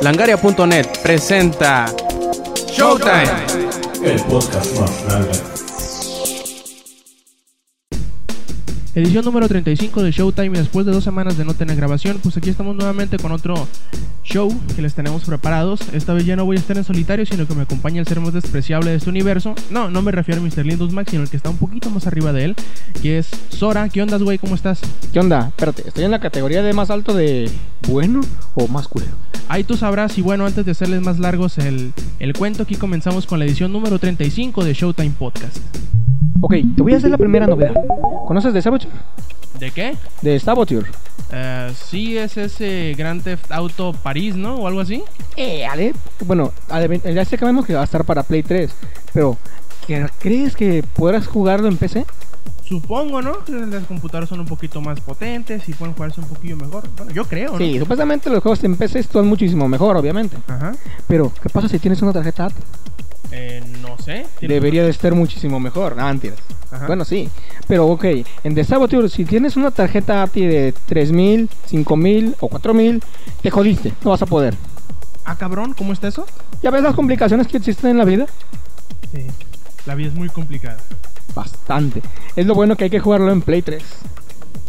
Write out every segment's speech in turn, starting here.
Langaria.net presenta Showtime. Edición número 35 de Showtime y después de dos semanas de no tener grabación, pues aquí estamos nuevamente con otro show que les tenemos preparados. Esta vez ya no voy a estar en solitario, sino que me acompaña el ser más despreciable de este universo. No, no me refiero a Mr. Lindus Max, sino el que está un poquito más arriba de él, que es Sora. ¿Qué onda, güey? ¿Cómo estás? ¿Qué onda? Espérate, ¿estoy en la categoría de más alto de bueno o más culero? Ahí tú sabrás y bueno, antes de hacerles más largos el, el cuento, aquí comenzamos con la edición número 35 de Showtime Podcast. Ok, te voy a hacer la primera novedad. ¿Conoces de Saboteur? ¿De qué? De Saboteur. Eh, sí, es ese Grand Theft Auto París, ¿no? O algo así. Eh, Ale. Bueno, ya sé que vemos que va a estar para Play 3, pero ¿qué- ¿crees que podrás jugarlo en PC? Supongo, ¿no? Que las computadoras son un poquito más potentes y pueden jugarse un poquillo mejor. Bueno, yo creo, ¿no? Sí, supuestamente los juegos en PC están muchísimo mejor, obviamente. Ajá. Pero, ¿qué pasa si tienes una tarjeta? Eh, no sé. ¿Tiene- Debería de estar muchísimo mejor. Ah, mentiras. Ajá. Bueno, sí. Pero, ok, en The Saboteur, si tienes una tarjeta ATI de 3000, 5000 o 4000, te jodiste. No vas a poder. Ah, cabrón, ¿cómo está eso? ¿Ya ves las complicaciones que existen en la vida? Sí. La vida es muy complicada. Bastante. Es lo bueno que hay que jugarlo en Play 3.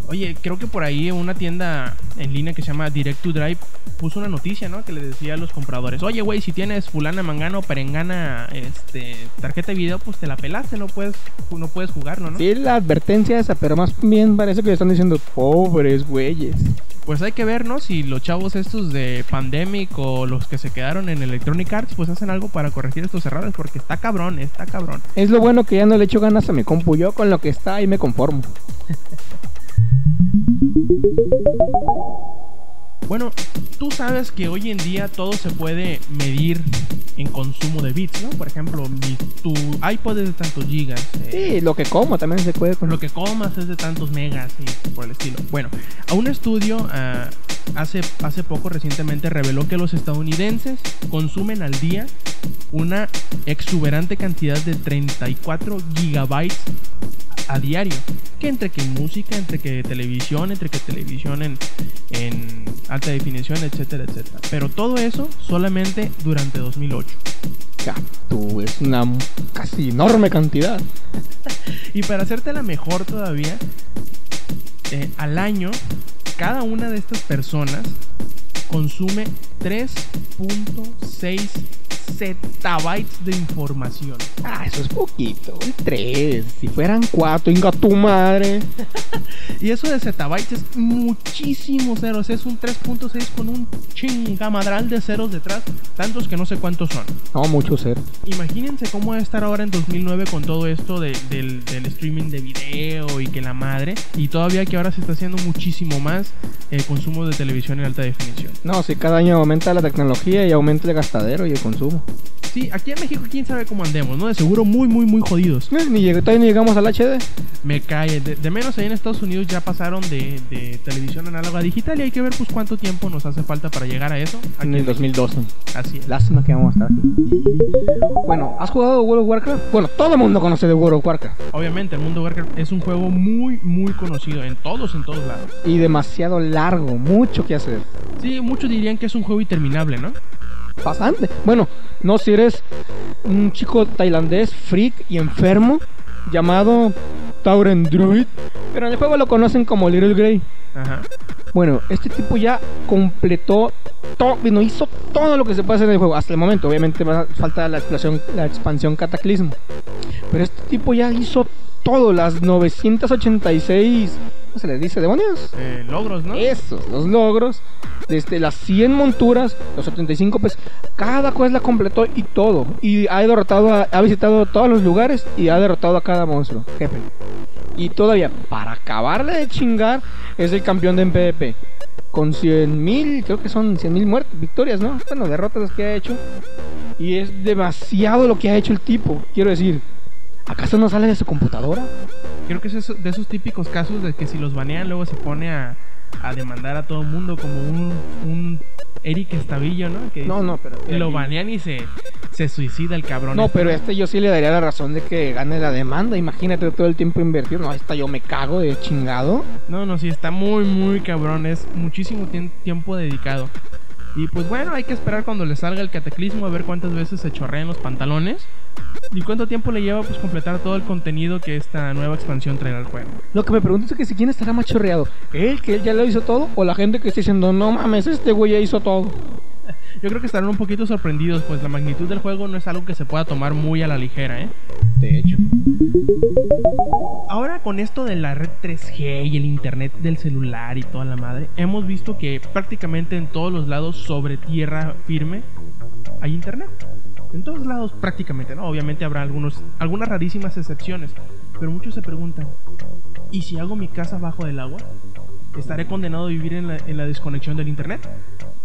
Oye, creo que por ahí una tienda en línea que se llama Direct to Drive puso una noticia, ¿no? Que le decía a los compradores, oye, güey, si tienes fulana, mangana o perengana, este, tarjeta de video, pues te la pelaste, no puedes, no puedes jugarlo, ¿no? Sí, la advertencia esa, pero más bien parece que le están diciendo pobres güeyes. Pues hay que ver, ¿no? Si los chavos estos de Pandemic o los que se quedaron en Electronic Arts, pues hacen algo para corregir estos errores, porque está cabrón, está cabrón. Es lo bueno que ya no le echo ganas a mi compu. Yo con lo que está ahí me conformo. Bueno, tú sabes que hoy en día todo se puede medir en consumo de bits, ¿no? Por ejemplo, mi- tu iPod es de tantos gigas. eh, Sí, lo que como también se puede con Lo que comas es de tantos megas y por el estilo. Bueno, a un estudio ah, hace, hace poco recientemente reveló que los estadounidenses consumen al día una exuberante cantidad de 34 gigabytes a diario. Que entre que música, entre que televisión, entre que televisión en, en alta definición, etcétera, etcétera. Pero todo eso solamente durante 2008. Ya, tú, es una casi enorme cantidad. Y para hacerte la mejor todavía, eh, al año, cada una de estas personas consume 3.6 zettabytes de información. Ah, eso es poquito. 3. Si fueran 4, inga tu madre. Y eso de zettabytes es muchísimos ceros. Es un 3.6 con un chingamadral de ceros detrás. Tantos que no sé cuántos son. No, mucho ser. Imagínense cómo va a estar ahora en 2009 con todo esto de- del, del streaming de video y que la madre. Y todavía que ahora se está haciendo muchísimo más el consumo de televisión en alta definición. No, si cada año aumenta la tecnología y aumenta el gastadero y el consumo. Sí, aquí en México quién sabe cómo andemos, ¿no? De seguro muy, muy, muy jodidos. Eh, Ni lleg- todavía ni llegamos al HD. Me cae. De, de menos ahí en Estados Unidos ya pasaron de, de televisión análoga a digital y hay que ver pues cuánto tiempo nos hace falta para llegar a eso. Aquí En el México. 2012. Así es. Lástima que vamos a estar aquí. Bueno, ¿has jugado World of Warcraft? Bueno, todo el mundo conoce de World of Warcraft. Obviamente el mundo Warcraft es un juego muy, muy conocido en todos, en todos lados. Y demasiado largo, mucho que hacer. Sí, muchos dirían que es un juego interminable, ¿no? Bastante. Bueno, no si eres un chico tailandés, freak y enfermo, llamado Tauren Druid, pero en el juego lo conocen como Little Grey. Ajá. Bueno, este tipo ya completó todo, bueno, hizo todo lo que se puede hacer en el juego hasta el momento. Obviamente va- falta la expansión, la expansión Cataclismo. Pero este tipo ya hizo todo, las 986, ¿cómo se les dice? ¿Demonios? Eh, logros, ¿no? Esos, los logros, desde las 100 monturas, los 75 pues cada cosa la completó y todo. Y ha derrotado, a- ha visitado todos los lugares y ha derrotado a cada monstruo, jefe. Y todavía, para acabarle de chingar, es el campeón de PvP. Con 100 mil, creo que son 100 mil muertes, victorias, ¿no? Bueno, derrotas las que ha hecho. Y es demasiado lo que ha hecho el tipo. Quiero decir, ¿acaso no sale de su computadora? Creo que es eso- de esos típicos casos de que si los banean luego se pone a, a demandar a todo el mundo como un, un Eric Estavillo, ¿no? Que No, no, pero... lo banean y se, se suicida el cabrón. No, este. pero este yo sí le daría la razón de que gane la demanda. Imagínate todo el tiempo invertido. No, esta yo me cago de chingado. No, no, sí, está muy, muy cabrón. Es muchísimo tiempo dedicado. Y pues bueno, hay que esperar cuando le salga el cataclismo a ver cuántas veces se chorrean los pantalones. ¿Y cuánto tiempo le lleva pues completar todo el contenido que esta nueva expansión traerá al juego? Lo que me pregunto es que si quién estará más chorreado. ¿Él, que él ya lo hizo todo? ¿O la gente que está diciendo, no mames, este güey ya hizo todo? Yo creo que estarán un poquito sorprendidos, pues la magnitud del juego no es algo que se pueda tomar muy a la ligera, ¿eh? De hecho. Ahora con esto de la red 3G y el internet del celular y toda la madre, hemos visto que prácticamente en todos los lados sobre tierra firme hay internet. En todos lados prácticamente, ¿no? Obviamente habrá algunos, algunas rarísimas excepciones, pero muchos se preguntan, ¿y si hago mi casa bajo del agua? ¿Estaré condenado a vivir en la, en la desconexión del internet?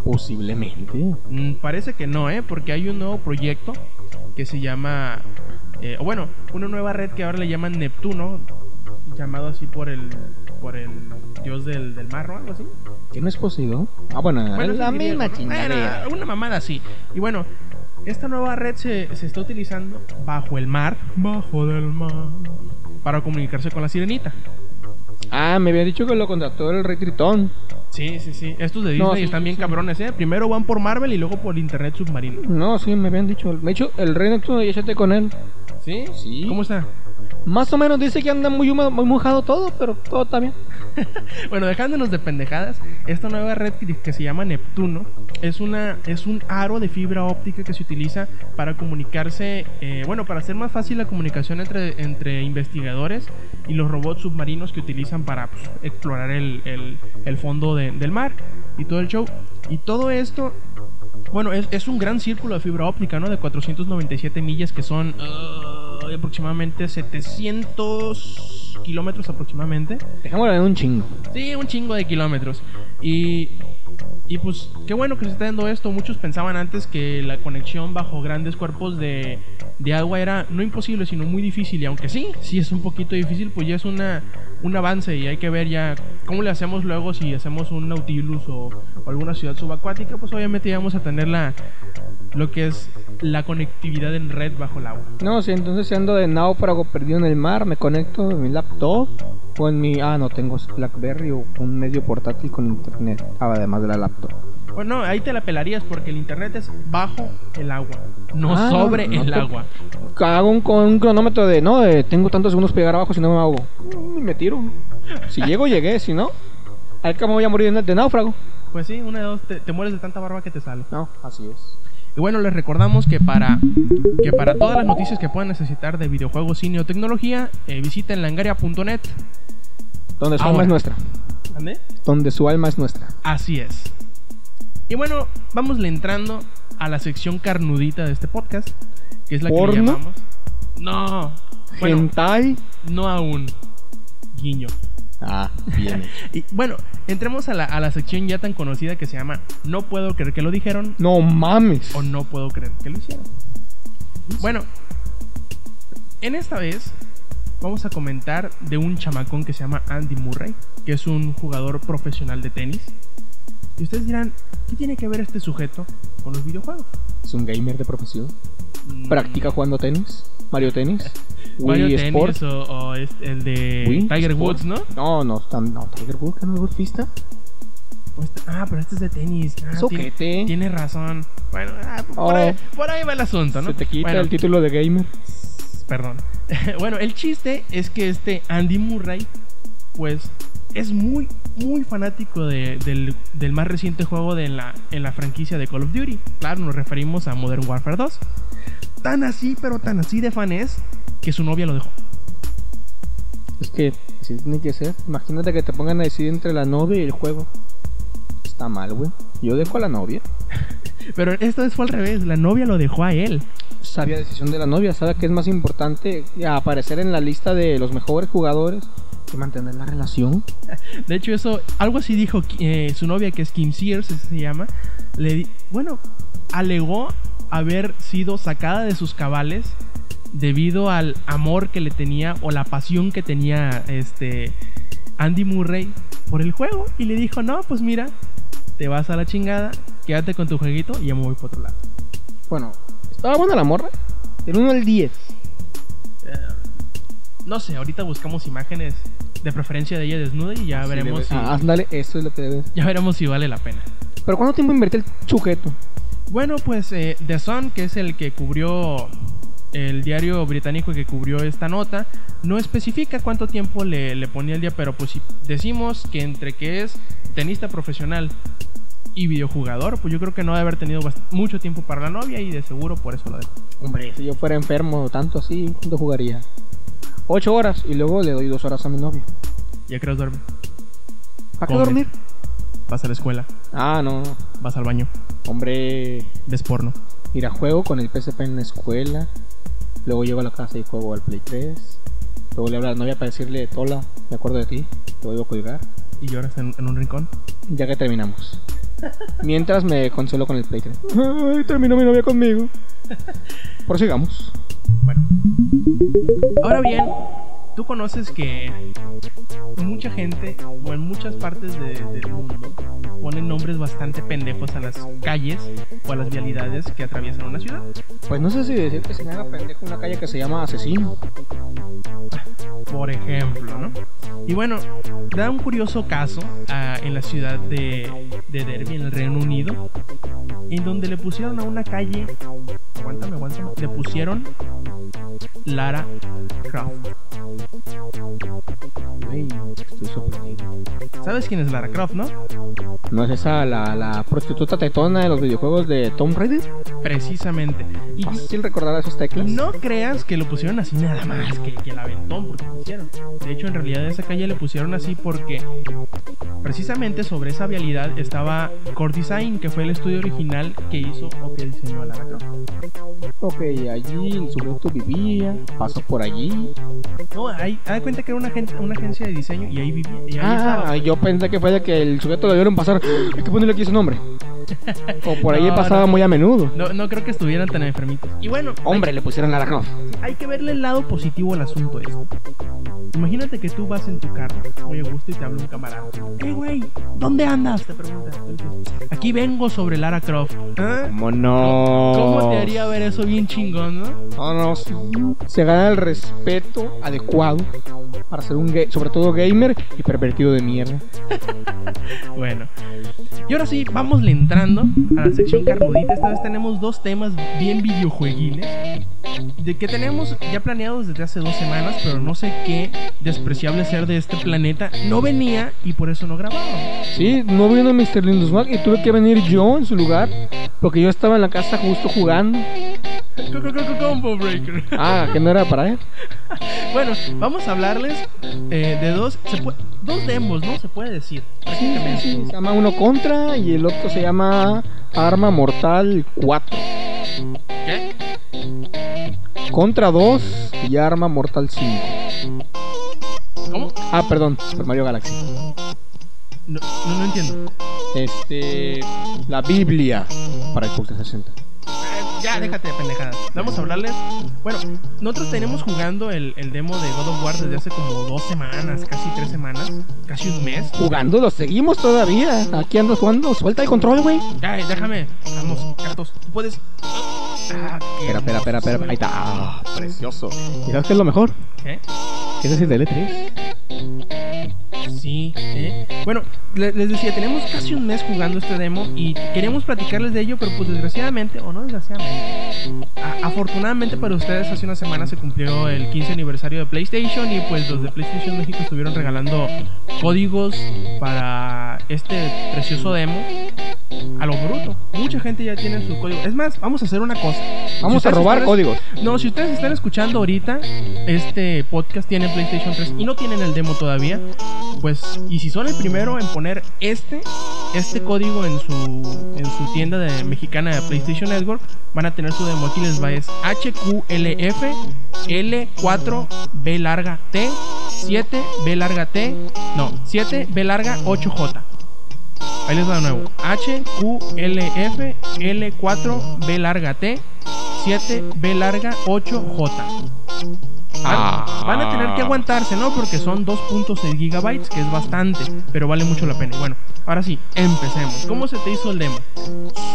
Posiblemente. Mm, parece que no, ¿eh? Porque hay un nuevo proyecto que se llama... eh, bueno, una nueva red que ahora le llaman Neptuno, llamado así por el por el dios del, del mar o algo así. ¿Qué no es posible? Ah, bueno, Bueno, la misma chingadera. Una mamada así. Y bueno, esta nueva red se, se está utilizando bajo el mar, bajo del mar, para comunicarse con la sirenita. Ah, me había dicho que lo contrató el Rey Tritón. Sí, sí, sí. Estos de Disney No, sí, están sí, bien sí. cabrones, ¿eh? Primero van por Marvel y luego por internet submarino. No, sí, me habían dicho. De hecho, el Rey Neptuno ya chateé con él. ¿Sí? Sí. ¿Cómo está? Más o menos dice que anda muy, muy mojado todo, pero todo está bien. Bueno, dejándonos de pendejadas, esta nueva red que, se llama Neptuno es una es un aro de fibra óptica que se utiliza para comunicarse, eh, bueno, para hacer más fácil la comunicación entre, entre investigadores y los robots submarinos que utilizan para pues, explorar el, el- el fondo de- del mar y todo el show. Y todo esto, bueno, es, es un gran círculo de fibra óptica, ¿no? De 497 millas que son ah, aproximadamente 700 kilómetros aproximadamente. Dejémoslo en un chingo. Sí, un chingo de kilómetros. Y, y pues qué bueno que se está dando esto. Muchos pensaban antes que la conexión bajo grandes cuerpos de, de agua era no imposible, sino muy difícil. Y aunque sí, sí es un poquito difícil, pues ya es una, un avance y hay que ver ya cómo le hacemos luego si hacemos un Nautilus o, o alguna ciudad subacuática. Pues obviamente ya vamos a tener la, lo que es la conectividad en red bajo el agua. No, si entonces si ando de náufrago perdido en el mar, me conecto en mi laptop o en mi... Ah, no, tengo Blackberry o un medio portátil con internet, ah, además de la laptop. Bueno, ahí te la pelarías porque el internet es bajo el agua, no Ah, sobre no el te- agua. Hago un, con un cronómetro de, no, de tengo tantos segundos para llegar abajo si no me. Mm, Y me tiro. Si llego, llegué, si no, al cabo voy a morir de, de náufrago. Pues sí, una de dos, te, te mueres de tanta barba que te sale. No, así es. Y bueno, les recordamos que para, que para todas las noticias que puedan necesitar de videojuegos, cine o tecnología, eh, visiten langaria.net. Donde su Ahora. alma es nuestra. ¿Ande? Donde su alma es nuestra. Así es. Y bueno, vamos entrando a la sección carnudita de este podcast, que es la que le llamamos. No, bueno, Hentai. no aún. Guiño. Ah, bien. Y bueno, entremos a la, a la sección ya tan conocida que se llama No puedo creer que lo dijeron no mames. o no puedo creer que lo hicieron. Bueno, en esta vez vamos a comentar de un chamacón que se llama Andy Murray, que es un jugador profesional de tenis. Y ustedes dirán, ¿qué tiene que ver este sujeto con los videojuegos? Es un gamer de profesión. Mm, Practica jugando tenis. Mario Tenis. Mario Wii Tennis Sport. o, o es el de Wii Tiger Sport. Woods, ¿no? No, no, tan- no, Tiger Woods, que no es golfista. Este- ah, pero este es de tenis. Ah, ¿Eso tiene, razón. Bueno, ah, por, Oh. ahí, por ahí va el asunto, ¿no? Se te quita Bueno, el título de gamer. Perdón. bueno, el chiste es que este Andy Murray, pues, es muy, muy fanático de- del, del más reciente juego de la, en la franquicia de Call of Duty. Claro, nos referimos a Modern Warfare 2. Tan así, pero tan así de fan es que su novia lo dejó. Es que así tiene que ser. Imagínate que te pongan a decidir entre la novia y el juego. Está mal, güey. Yo dejo a la novia. Pero esta vez fue al revés, la novia lo dejó a él. Sabia decisión de la novia. Sabe que es más importante aparecer en la lista de los mejores jugadores que mantener la relación. De hecho, eso, algo así dijo eh, su novia, que es Kim Sears, se llama. Le di- bueno, alegó haber sido sacada de sus cabales debido al amor que le tenía o la pasión que tenía este Andy Murray por el juego. Y le dijo, no, pues mira, te vas a la chingada, quédate con tu jueguito y ya me voy por otro lado. Bueno, estaba buena la morra. Del 1 al 10. No sé, ahorita buscamos imágenes de preferencia de ella desnuda y ya veremos si, Ah, ándale, eso es lo que debes. ya veremos si vale la pena. Pero ¿cuánto tiempo invirtió el sujeto? Bueno, pues eh, The Sun, que es el que cubrió el diario británico que cubrió esta nota, no especifica cuánto tiempo le, le ponía el día, pero pues si decimos que entre que es tenista profesional y videojugador, pues yo creo que no debe haber tenido mucho tiempo para la novia y de seguro por eso lo dejó. Hombre, si yo fuera enfermo tanto así, ¿cuánto jugaría? Ocho horas y luego le doy dos horas a mi novia. Ya crees duerme, ¿Para qué dormir? Vas a la escuela, Ah, no, vas al baño, Hombre, ves porno. ir a juego con el PSP en la escuela. Luego llego a la casa y juego al Play 3. Luego le hablo a la novia para decirle, Tola, me acuerdo de ti, te vuelvo a colgar. y lloras en, en un rincón. Ya que terminamos. Mientras me consuelo con el Play 3. Ay, terminó mi novia conmigo. Prosigamos. Bueno. Ahora bien, tú conoces que mucha gente, o en muchas partes de- del mundo, ponen nombres bastante pendejos a las calles o a las vialidades que atraviesan una ciudad. Pues no sé si decir que se me haga pendejo una calle que se llama Asesino. Por ejemplo, ¿no? Y bueno, da un curioso caso ah, en la ciudad de, de Derby, en el Reino Unido, en donde le pusieron a una calle, aguántame, aguántame, le pusieron Lara Croft. Estoy. ¿Sabes quién es Lara Croft, no? ¿No es esa la, la prostituta tetona de los videojuegos de Tomb Raider? Precisamente. Y, Fácil recordar esas teclas. no creas que lo pusieron así nada más que, que el aventón, porque pusieron. De hecho, en realidad esa calle le pusieron así porque precisamente sobre esa vialidad estaba Core Design, que fue el estudio original que hizo o que diseñó a Lara Croft. Ok, allí el sujeto vivía, pasó por allí. No, ahí, haz de cuenta que era una, una agencia de diseño y ahí vivía. Y ahí estaba. Ah, yo pensé que fue de que el sujeto le dieron pasar. Hay que ponerle aquí su nombre. O por ahí No, pasaba no. muy a menudo. No, no creo que estuvieran tan enfermitos. Y bueno, Hombre, le pusieron hay, hay que verle el lado positivo al asunto este. Imagínate que tú vas en tu carro, muy a gusto, y te habla un camarada. ¡Eh, güey! ¿Dónde andas? Te pregunta. Aquí vengo sobre Lara Croft. ¿Ah? ¿Cómo no? ¿Cómo te haría ver eso bien chingón, no? No, no, sí. Se gana el respeto adecuado para ser un gay, sobre todo gamer y pervertido de mierda. Bueno. Y ahora sí, vamos entrando a la sección carnudita. Esta vez tenemos dos temas bien videojueguiles. De que tenemos ya planeados desde hace dos semanas, pero no sé qué despreciable ser de este planeta no venía y por eso no grabábamos. Sí, no vino Mr. Lindusmark y tuve que venir yo en su lugar porque yo estaba en la casa justo jugando. Combo Breaker. Ah, que no era para él. Bueno, vamos a hablarles eh, de dos, se puede- dos demos, ¿no? Se puede decir. Sí, se llama uno Contra y el otro se llama Arma Mortal 4. ¿Qué? Contra 2 y Arma Mortal 5. ¿Cómo? Ah, perdón, Super Mario Galaxy. No, no, no entiendo. Este. La Biblia para Xbox 360. Ya, déjate de pendejadas. Vamos a hablarles. Bueno, nosotros tenemos jugando el, el demo de God of War desde hace como dos semanas, casi tres semanas, casi un mes. Jugando, lo seguimos todavía. Aquí ando jugando. Suelta el control, güey. Ya, déjame. Vamos, Cartos, tú puedes. Ah, Espera, espera, espera, espera. Ahí está. Ah, precioso. ¿Y sabes qué es lo mejor? ¿Qué? Ese es el L3. Sí, ¿eh? Bueno, le- les decía, tenemos casi un mes jugando este demo y queríamos platicarles de ello, pero pues desgraciadamente, o no desgraciadamente, afortunadamente para ustedes hace una semana se cumplió el 15 aniversario de PlayStation y pues los de PlayStation México estuvieron regalando códigos para este precioso demo a lo bruto. Mucha gente ya tiene su código. Es más, vamos a hacer una cosa. Si Vamos a robar están- códigos. no, si ustedes están escuchando ahorita este podcast tiene PlayStation 3 y no tienen el demo todavía, pues y si son el primero en poner este este código en su en su tienda de mexicana de PlayStation Network, van a tener su demo. Aquí les va es HQLF L4B larga T 7B larga T, no, 7B larga 8J. Ahí les va de nuevo. HQLF L4B larga T 7B larga 8J. Van, Ah. van a tener que aguantarse, ¿no? Porque son 2.6 gigabytes, que es bastante, pero vale mucho la pena. Y bueno, ahora sí, empecemos. ¿Cómo se te hizo el demo?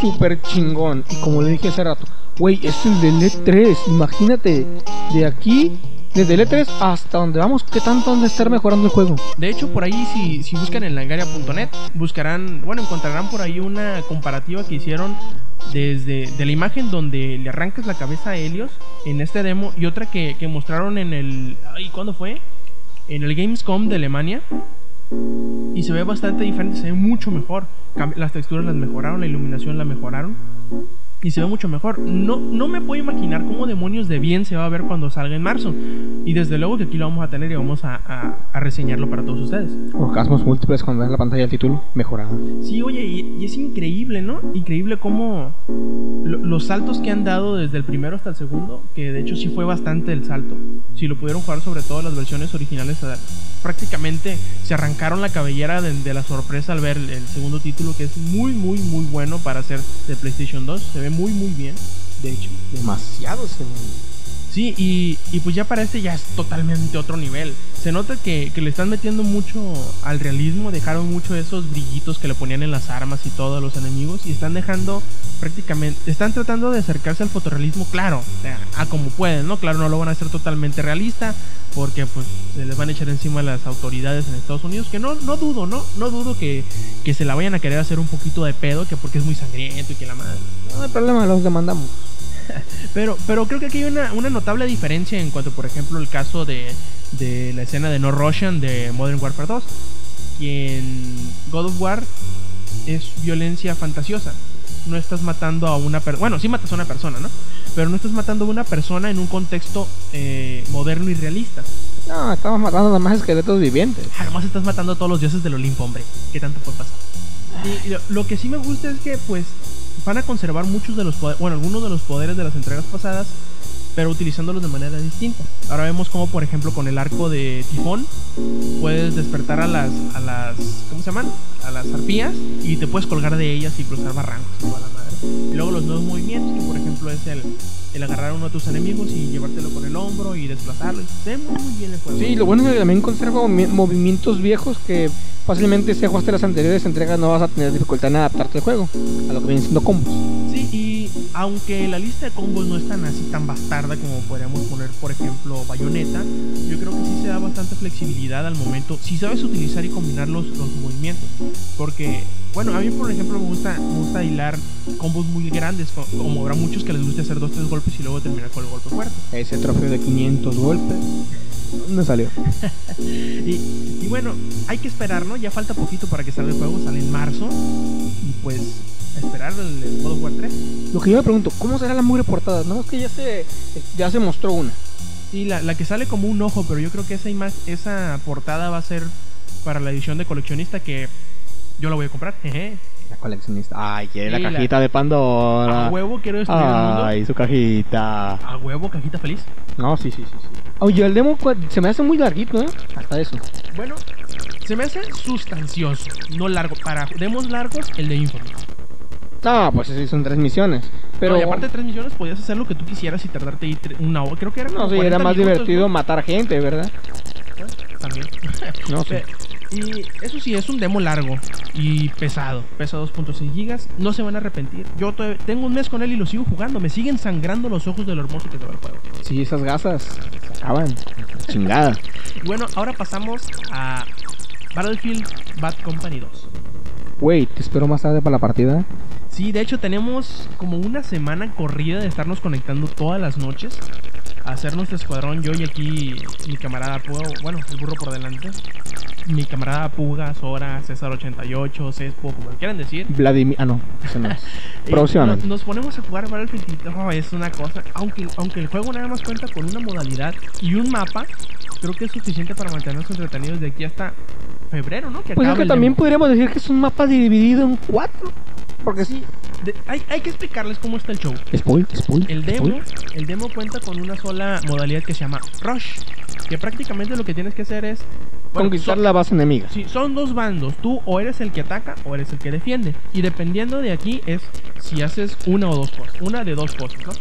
Súper chingón. Y como le dije hace rato, güey, es el del E3. Imagínate, de aquí Desde el E3 hasta donde vamos, ¿qué tanto han de estar mejorando el juego? De hecho, por ahí, si, si buscan en langaria.net, buscarán, bueno, encontrarán por ahí una comparativa que hicieron desde de la imagen donde le arrancas la cabeza a Helios en este demo y otra que, que mostraron en el. Ay, ¿Cuándo fue? En el Gamescom de Alemania. Y se ve bastante diferente, se ve mucho mejor. Las texturas las mejoraron, la iluminación la mejoraron. Y se ve mucho mejor. No, no me puedo imaginar cómo demonios de bien se va a ver cuando salga en marzo. Y desde luego que aquí lo vamos a tener y vamos a, a- a reseñarlo para todos ustedes. Orgasmos múltiples cuando ves la pantalla del título, mejorada. Sí, oye, y, y es increíble, ¿no? Increíble cómo lo- los saltos que han dado desde el primero hasta el segundo, que de hecho sí fue bastante el salto. Si lo pudieron jugar sobre todo las versiones originales, prácticamente se arrancaron la cabellera de, de la sorpresa al ver el, el segundo título, que es muy, muy, muy bueno para ser de PlayStation 2. Se ve muy, muy bien, de hecho. Demasiado Sí, y, y pues ya para este ya es totalmente otro nivel. Se nota que, que le están metiendo mucho al realismo, dejaron mucho esos brillitos que le ponían en las armas y todo a los enemigos y están dejando prácticamente, están tratando de acercarse al fotorrealismo, claro, a como pueden, ¿no? Claro, no lo van a hacer totalmente realista porque pues se les van a echar encima las autoridades en Estados Unidos, que no, no dudo, ¿no? No dudo que, que se la vayan a querer hacer un poquito de pedo, que porque es muy sangriento y que la madre... No hay problema, los demandamos. Pero, pero creo que aquí hay una, una notable diferencia en cuanto, por ejemplo, el caso de, de la escena de No Russian de Modern Warfare 2. Y en God of War es violencia fantasiosa. No estás matando a una persona. Bueno, sí matas a una persona, ¿no? Pero no estás matando a una persona en un contexto eh, moderno y realista. No, estamos matando nada más esqueletos vivientes. Además estás matando a todos los dioses del Olimpo, hombre. ¿Qué tanto puede pasar? Y lo, lo que sí me gusta es que, pues, van a conservar muchos de los poderes, bueno, algunos de los poderes de las entregas pasadas, pero utilizándolos de manera distinta. Ahora vemos como, por ejemplo, con el arco de Tifón, puedes despertar a las, a las, ¿cómo se llaman? A las arpías y te puedes colgar de ellas y cruzar barrancos y toda la madre. Y luego los nuevos movimientos, que por ejemplo es el, el agarrar a uno de tus enemigos y llevártelo con el hombro y desplazarlo. Sí, lo bueno es que también conserva movi- movimientos viejos que fácilmente si jugaste las anteriores entregas no vas a tener dificultad en adaptarte al juego, a lo que vienen siendo combos. Sí, y aunque la lista de combos no es tan así, tan bastarda como podríamos poner, por ejemplo, Bayonetta, yo creo que sí se da bastante flexibilidad al momento, si sabes utilizar y combinar los, los movimientos. Porque, bueno, a mí, por ejemplo, me gusta, me gusta hilar combos muy grandes, co- como habrá muchos que les guste hacer dos, tres golpes y luego terminar con el golpe fuerte. Ese trofeo de 500 golpes. ¿Dónde salió? Y, y bueno, hay que esperar, ¿no? Ya falta poquito para que salga el juego, sale en marzo. Y pues, esperar el, el God of War 3. Lo que yo me pregunto, ¿cómo será la mugre portada? No, es que ya se, ya se mostró una. Sí, la, la que sale como un ojo, pero yo creo que esa imagen, esa portada va a ser para la edición de coleccionista que yo la voy a comprar. Jeje. La coleccionista. Ay, quiere Sí, la la- cajita de Pandora. A huevo quiero destruir el mundo. Ay, su cajita. A huevo, cajita feliz. No, sí, sí, sí. sí. Oye, el demo se me hace muy larguito, ¿eh? Hasta eso. Bueno, se me hace sustancioso, no largo. Para demos largos, el de Infamous. No, pues sí, son tres misiones. Pero. No, y aparte de 3 millones, podías hacer lo que tú quisieras y tardarte ahí una hora. Creo que era No, sí, era 40 más minutos, divertido ¿no? matar gente, ¿verdad? También. No sé. Y eso sí, es un demo largo y pesado. Pesa 2.6 gigas. No se van a arrepentir. Yo tengo un mes con él y lo sigo jugando. Me siguen sangrando los ojos de lo hermoso que se ve el juego. Sí, esas gasas se acaban. Chingada. Bueno, ahora pasamos a Battlefield Bad Company 2. Wait, te espero más tarde para la partida. Sí, de hecho tenemos como una semana corrida de estarnos conectando todas las noches hacer nuestro escuadrón. Yo y aquí mi camarada Puga, bueno, el burro por delante. Mi camarada Puga, Sora, César88, Cespo, como quieran decir. Vladimir. Ah, no, eso no es. Eh, Próximamente. nos, nos ponemos a jugar Battlefield oh, es una cosa. Aunque, aunque el juego nada más cuenta con una modalidad y un mapa, creo que es suficiente para mantenernos entretenidos de aquí hasta febrero, ¿no? Que Pues es que también demo. podríamos decir que es un mapa dividido en cuatro. Porque sí. De- hay, hay que explicarles cómo está el show. Spoil, spoil. El demo, spoil. el demo cuenta con una sola modalidad que se llama Rush, que prácticamente lo que tienes que hacer es bueno, Conquistar son- la base enemiga. Sí, son dos bandos. Tú o eres el que ataca o eres el que defiende. Y dependiendo de aquí es si haces una o dos cosas. Una de dos cosas, ¿no?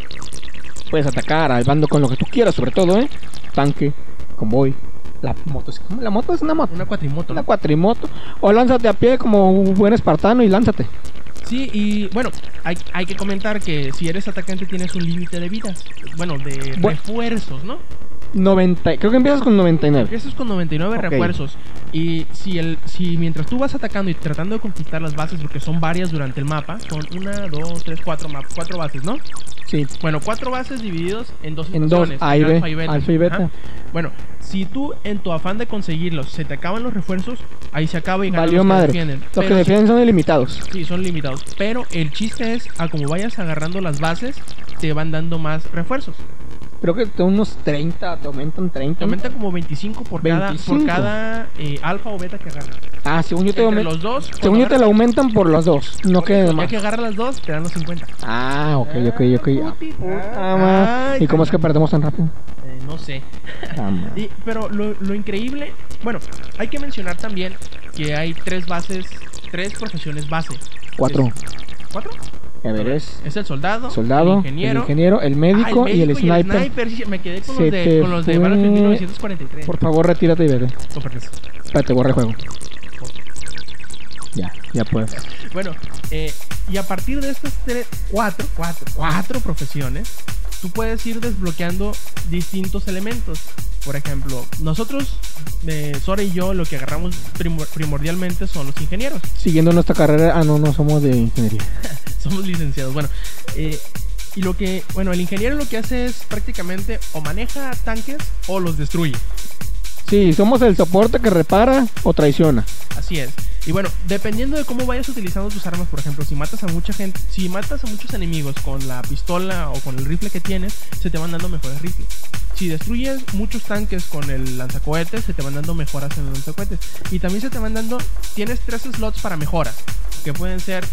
Puedes atacar al bando con lo que tú quieras, sobre todo, ¿eh? Tanque, convoy, la moto. La moto es una moto. Una cuatrimoto. Una ¿no? cuatrimoto. O lánzate a pie como un buen espartano y lánzate. Sí, y bueno, hay, hay que comentar que si eres atacante tienes un límite de vidas. Bueno, de refuerzos, ¿no? 90, creo que empiezas con 99. Empiezas con 99 Ok. refuerzos. Y si el si mientras tú vas atacando y tratando de conquistar las bases, porque son varias durante el mapa, son una, dos, tres, cuatro, cuatro bases, ¿no? Sí. Bueno, cuatro bases divididos en dos En dos, A y B, alfa y beta. alfa y beta. Bueno, si tú en tu afán de conseguirlos se te acaban los refuerzos, ahí se acaba y ganan Valió los que madre. defienden. Los Pero que defienden son ilimitados. Sí, son limitados. Pero el chiste es, a como vayas agarrando las bases, te van dando más refuerzos. Creo que unos 30, te aumentan 30. Te ¿no? aumenta como 25 por cada, 25. por cada eh, alfa o beta que agarras. Ah, según yo te aumentan. los dos. Según yo te lo aumentan por los dos. No quede eso, más. Ya que agarras las dos, te dan los 50. Ah, ok, ok, ok. Ah, puta Ay, ¿Y cómo es que perdemos tan rápido? Eh, no sé. Ah, Y- pero lo, lo increíble, bueno, hay que mencionar también que hay tres bases, tres profesiones base. Cuatro. Es- ¿Cuatro? A ver, es Es el soldado, soldado, el ingeniero, el, ingeniero, el ah, médico, y el sniper. sí, Me quedé con los de, con los de fue. Battlefield 1943. Por favor, retírate y vete. Con permiso. Espérate, borra el juego. Ya, ya puedes. Bueno, eh, y a partir de estas tres, cuatro, cuatro, cuatro profesiones, tú puedes ir desbloqueando distintos elementos. Por ejemplo, nosotros, eh, Sora y yo, lo que agarramos primor- primordialmente son los ingenieros. Siguiendo nuestra carrera. Ah, no, no somos de ingeniería. Somos licenciados. Bueno, eh, y lo que, bueno, el ingeniero lo que hace es prácticamente o maneja tanques o los destruye. Sí, somos el soporte que repara o traiciona. Así es. Y bueno, dependiendo de cómo vayas utilizando tus armas, por ejemplo, si matas a mucha gente, si matas a muchos enemigos con la pistola o con el rifle que tienes, se te van dando mejores rifles. Si destruyes muchos tanques con el lanzacohetes, se te van dando mejoras en los lanzacohetes. Y también se te van dando, tienes tres slots para mejoras, que pueden ser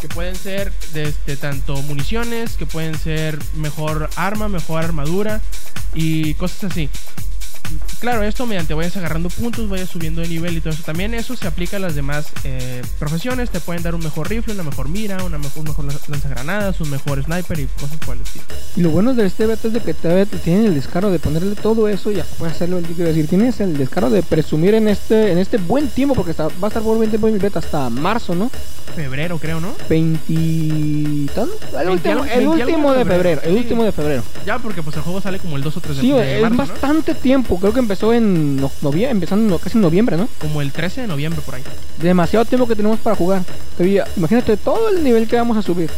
que pueden ser desde tanto municiones, que pueden ser mejor arma, mejor armadura y cosas así. Claro, esto mediante vayas agarrando puntos, vayas subiendo de nivel y todo eso. También eso se aplica a las demás eh, profesiones. Te pueden dar un mejor rifle, una mejor mira, una mejor, un mejor lan- lanzagranadas, un mejor sniper y cosas por el estilo. Y lo bueno de este beta es de que te, tienen el descaro de ponerle todo eso y puedes hacerlo el quiero decir. Tienes el descaro de presumir en este en este buen tiempo, porque está- va a estar por buen tiempo el beta hasta marzo, ¿no? Febrero, creo, ¿no? 20. ¿tan? El 20 último, el 20 de febrero. febrero. El Sí. último de febrero. Ya, porque pues el juego sale como el 2 o 3 de, Sí, de es bastante tiempo. Creo que empezó en no- noviembre, empezando casi en noviembre, ¿no? Como el 13 de noviembre por ahí. Demasiado tiempo que tenemos para jugar. Todavía, imagínate todo el nivel que vamos a subir.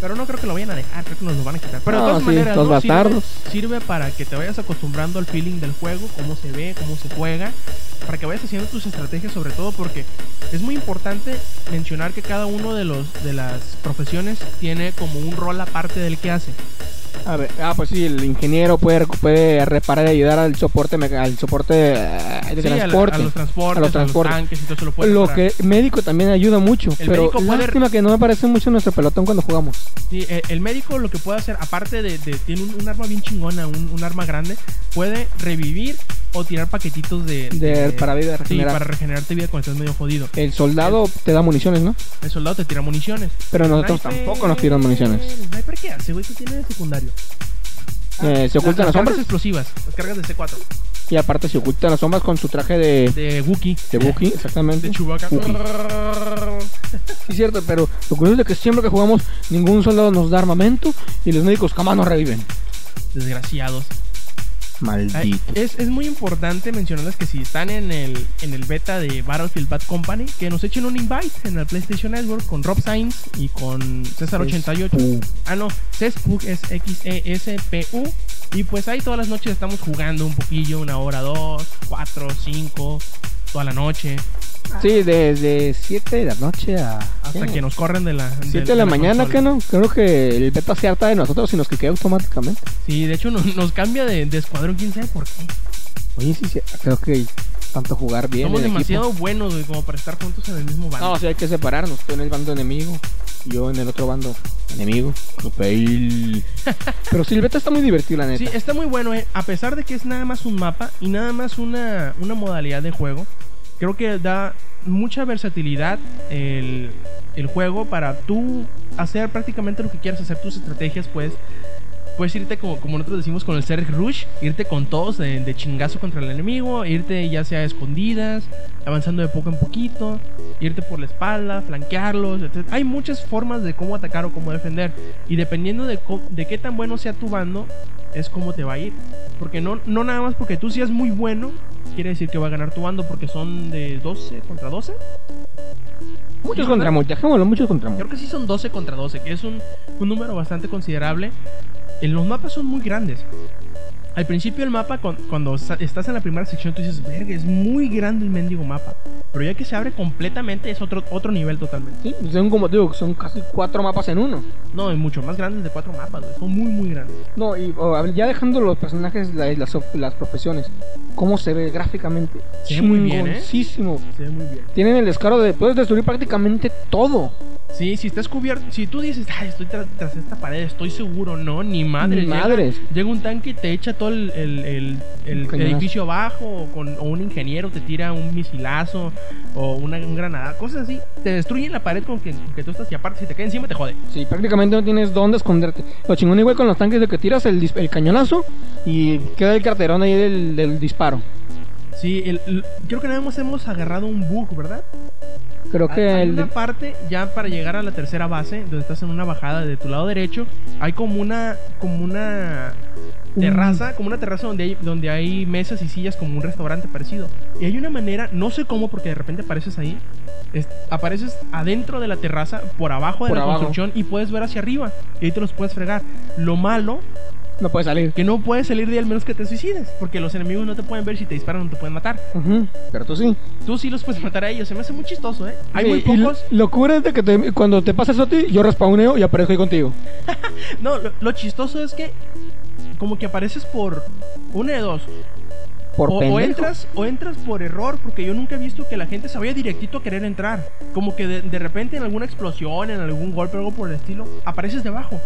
Pero no creo que lo vayan a dejar, creo que nos lo van a quitar. Pero No, de todas sí, maneras, los ¿no? Sirve, sirve para que te vayas acostumbrando al feeling del juego, cómo se ve, cómo se juega, para que vayas haciendo tus estrategias, sobre todo porque es muy importante mencionar que cada uno de los de las profesiones tiene como un rol aparte del que hace. A ver, ah, pues sí, el ingeniero puede, puede reparar y ayudar al soporte, al soporte eh, de Sí, a la- transporte. a, los transportes, a a los los, transportes. tanques y todo eso lo puedes Lo reparar. que médico también ayuda mucho, El pero médico puede- lástima que no me parece mucho nuestro pelotón cuando jugamos. Sí, eh, el médico lo que puede hacer, aparte de, de- tiene un, un arma bien chingona, un, un arma grande, puede revivir o tirar paquetitos de, De- para vida, sí, regenerar. para regenerarte vida cuando estás medio jodido. El soldado te da municiones, ¿no? El soldado te tira municiones. Pero El nosotros sniper- tampoco nos tiran municiones. ¿El sniper qué hace, güey? ¿Qué tiene de Eh, se ocultan las cargas sombras explosivas, las cargas de C4. y aparte se ocultan las sombras con su traje de, De Wookiee. de Wookiee, exactamente. De Chewbacca. Sí, cierto, pero lo curioso es de que siempre que jugamos ningún soldado nos da armamento y los médicos jamás nos reviven. Desgraciados. Maldito. Es, es muy importante mencionarles que si están en el, en el beta de Battlefield Bad Company, que nos echen un invite en el PlayStation Network con Rob Sainz y con César88. Uh, Ah, no, Cespug es X-E-S-P-U. Y pues ahí todas las noches estamos jugando un poquillo, una hora, dos, cuatro, cinco, toda la noche, Sí, desde 7 de la noche a... hasta que nos corren de la. 7 de la mañana, ¿qué no? Creo que el beta se harta de nosotros y nos quiquea automáticamente. Sí, de hecho nos, nos cambia de, de escuadrón, quién sabe por qué. Oye, sí, sí, creo que tanto jugar bien Somos en equipo. demasiado buenos, güey, como para estar juntos en el mismo bando. No, o sea, hay que separarnos. Tú en el bando enemigo, yo en el otro bando enemigo. Pero sí, el beta está muy divertido, la neta. Sí, está muy bueno, eh. A pesar de que es nada más un mapa y nada más una, una modalidad de juego, creo que da mucha versatilidad el, el juego para tú hacer prácticamente lo que quieras, hacer tus estrategias, pues. puedes irte como, como nosotros decimos con el Zerg Rush, irte con todos de, de chingazo contra el enemigo, irte ya sea a escondidas, avanzando de poco en poquito, irte por la espalda, flanquearlos, etc. Hay muchas formas de cómo atacar o cómo defender. Y dependiendo de, de qué tan bueno sea tu bando, es cómo te va a ir. Porque no, no nada más porque tú seas muy bueno, quiere decir que va a ganar tu bando porque son de 12 contra 12. Muchos Sí, contra muchos, dejémoslo, muchos contra muchos. Creo que sí son 12 contra 12, que es un, un número bastante considerable. Eh, Los mapas son muy grandes. Al principio el mapa, cuando estás en la primera sección, tú dices, verga, es muy grande el mendigo mapa. Pero ya que se abre completamente, es otro, otro nivel totalmente. Sí, pues son como digo, son casi cuatro mapas en uno. No, es mucho más grandes de cuatro mapas, güey. Son muy, muy grandes. No, y oh, ya dejando los personajes, la- las, las profesiones, ¿cómo se ve gráficamente? Se ve muy bien, ¿eh? Se ve muy bien. Tienen el descaro de puedes destruir prácticamente todo. Sí, si estás cubierto, si tú dices, ay, estoy tra- tras esta pared, estoy seguro, no, ni madres. Ni madres. Llega, un tanque y te echa todo el, el- el- el Cañonazo. edificio abajo, o, con, o un ingeniero te tira un misilazo, o una, un granada, cosas así. Te destruyen la pared con que, con que tú estás y aparte si te cae encima te jode. Sí, prácticamente no tienes dónde esconderte. Lo chingón igual con los tanques de que tiras el, el cañonazo y queda el carterón ahí del, del disparo. Sí, el- el- creo que nada más hemos agarrado un bug, ¿verdad? Creo que Hay el una parte ya para llegar a la tercera base, donde estás en una bajada de tu lado derecho, hay como una como una Un- terraza, como una terraza donde hay donde hay mesas y sillas como un restaurante parecido. Y hay una manera, no sé cómo porque de repente apareces ahí, es- apareces adentro de la terraza, por abajo de Por la abajo. construcción y puedes ver hacia arriba y ahí te los puedes fregar. Lo malo no puede salir. que no puedes salir de ahí al menos que te suicides, porque los enemigos no te pueden ver si te disparan no te pueden matar. Pero tú sí. Tú sí los puedes matar a ellos, se me hace muy chistoso, ¿eh? Hay Sí, muy pocos lo- Locura es de que te- cuando te pasa eso a ti, yo respawneo y aparezco ahí contigo. No, lo, lo chistoso es que como que apareces por una de dos. Por o, entras o entras por error, porque yo nunca he visto que la gente se vaya directito a querer entrar. Como que de, de repente en alguna explosión, en algún golpe o algo por el estilo, apareces debajo.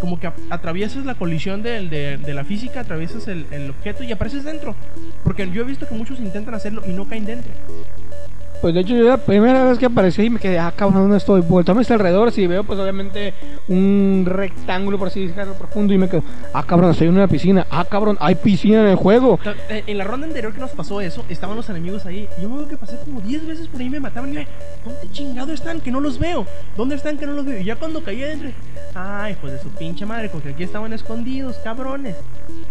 Como que atraviesas la colisión de, de la física, atraviesas el, el objeto y apareces dentro. Porque yo he visto que muchos intentan hacerlo y no caen dentro. Pues de hecho yo la primera vez que aparecí y me quedé, ah cabrón, ¿dónde estoy? Vuelto a mis alrededores y veo pues obviamente un rectángulo por así decirlo profundo y me quedo, ah cabrón, estoy en una piscina, ah cabrón, hay piscina en el juego. Eh, En la ronda anterior que nos pasó eso, estaban los enemigos ahí. Yo me que pasé como 10 veces por ahí me mataban. Y yo, ¿dónde chingado están? Que no los veo. ¿Dónde están? Que no los veo. Y ya cuando caí adentro, ay, pues de su pinche madre, porque aquí estaban escondidos, cabrones.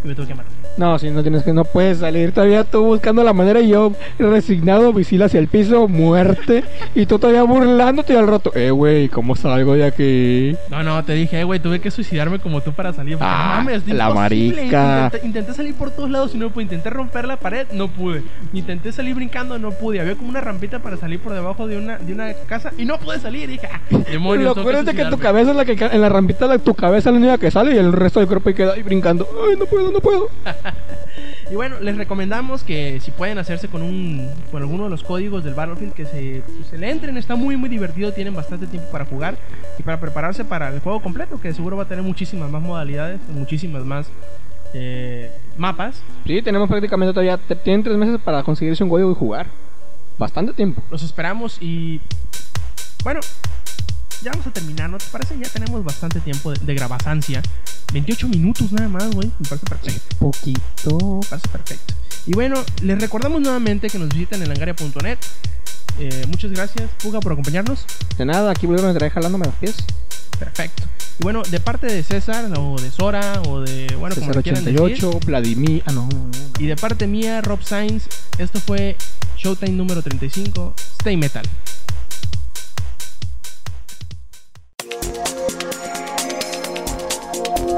Y me tuve que matar. No, si no tienes que, no puedes salir todavía tú buscando la manera y yo resignado, visila hacia el piso, muerte, y tú todavía burlándote y al rato, eh güey, ¿cómo salgo de aquí? No, no, te dije, eh, güey, tuve que suicidarme como tú para salir. porque, Ah, mames, es la imposible. marica. Intenté, intenté salir por todos lados y no pude. Intenté romper la pared, no pude. Intenté salir brincando, no pude. Había como una rampita para salir por debajo de una, de una casa y no pude salir. Y dije, ah, demonios, Lo peor es de que tu cabeza es la que en la rampita la, tu cabeza es la única que sale y el resto del cuerpo queda ahí brincando. Ay, no puedo, no puedo. Y bueno, les recomendamos que si pueden hacerse con un con alguno de los códigos del Battlefield que se, pues, se le entren, está muy muy divertido, tienen bastante tiempo para jugar y para prepararse para el juego completo, que seguro va a tener muchísimas más modalidades, muchísimas más eh, mapas. Sí, tenemos prácticamente todavía, tienen tres meses para conseguirse un código y jugar. Bastante tiempo. Los esperamos y bueno, ya vamos a terminar, ¿no te parece? Ya tenemos bastante tiempo de, de grabasancia. 28 minutos nada más, güey. Me parece perfecto. Poquito. Me parece perfecto. Y bueno, les recordamos nuevamente que nos visiten en langaria.net. Eh, muchas gracias, Puga, por acompañarnos. De nada, aquí volvieron a traer jalándome los pies. Perfecto. Y bueno, de parte de César, o de Sora, o de, bueno, como César le quieran decir. 88, Vladimir. Ah, no, no, no. Y de parte mía, Rob Sainz, esto fue Showtime número 35, Stay Metal.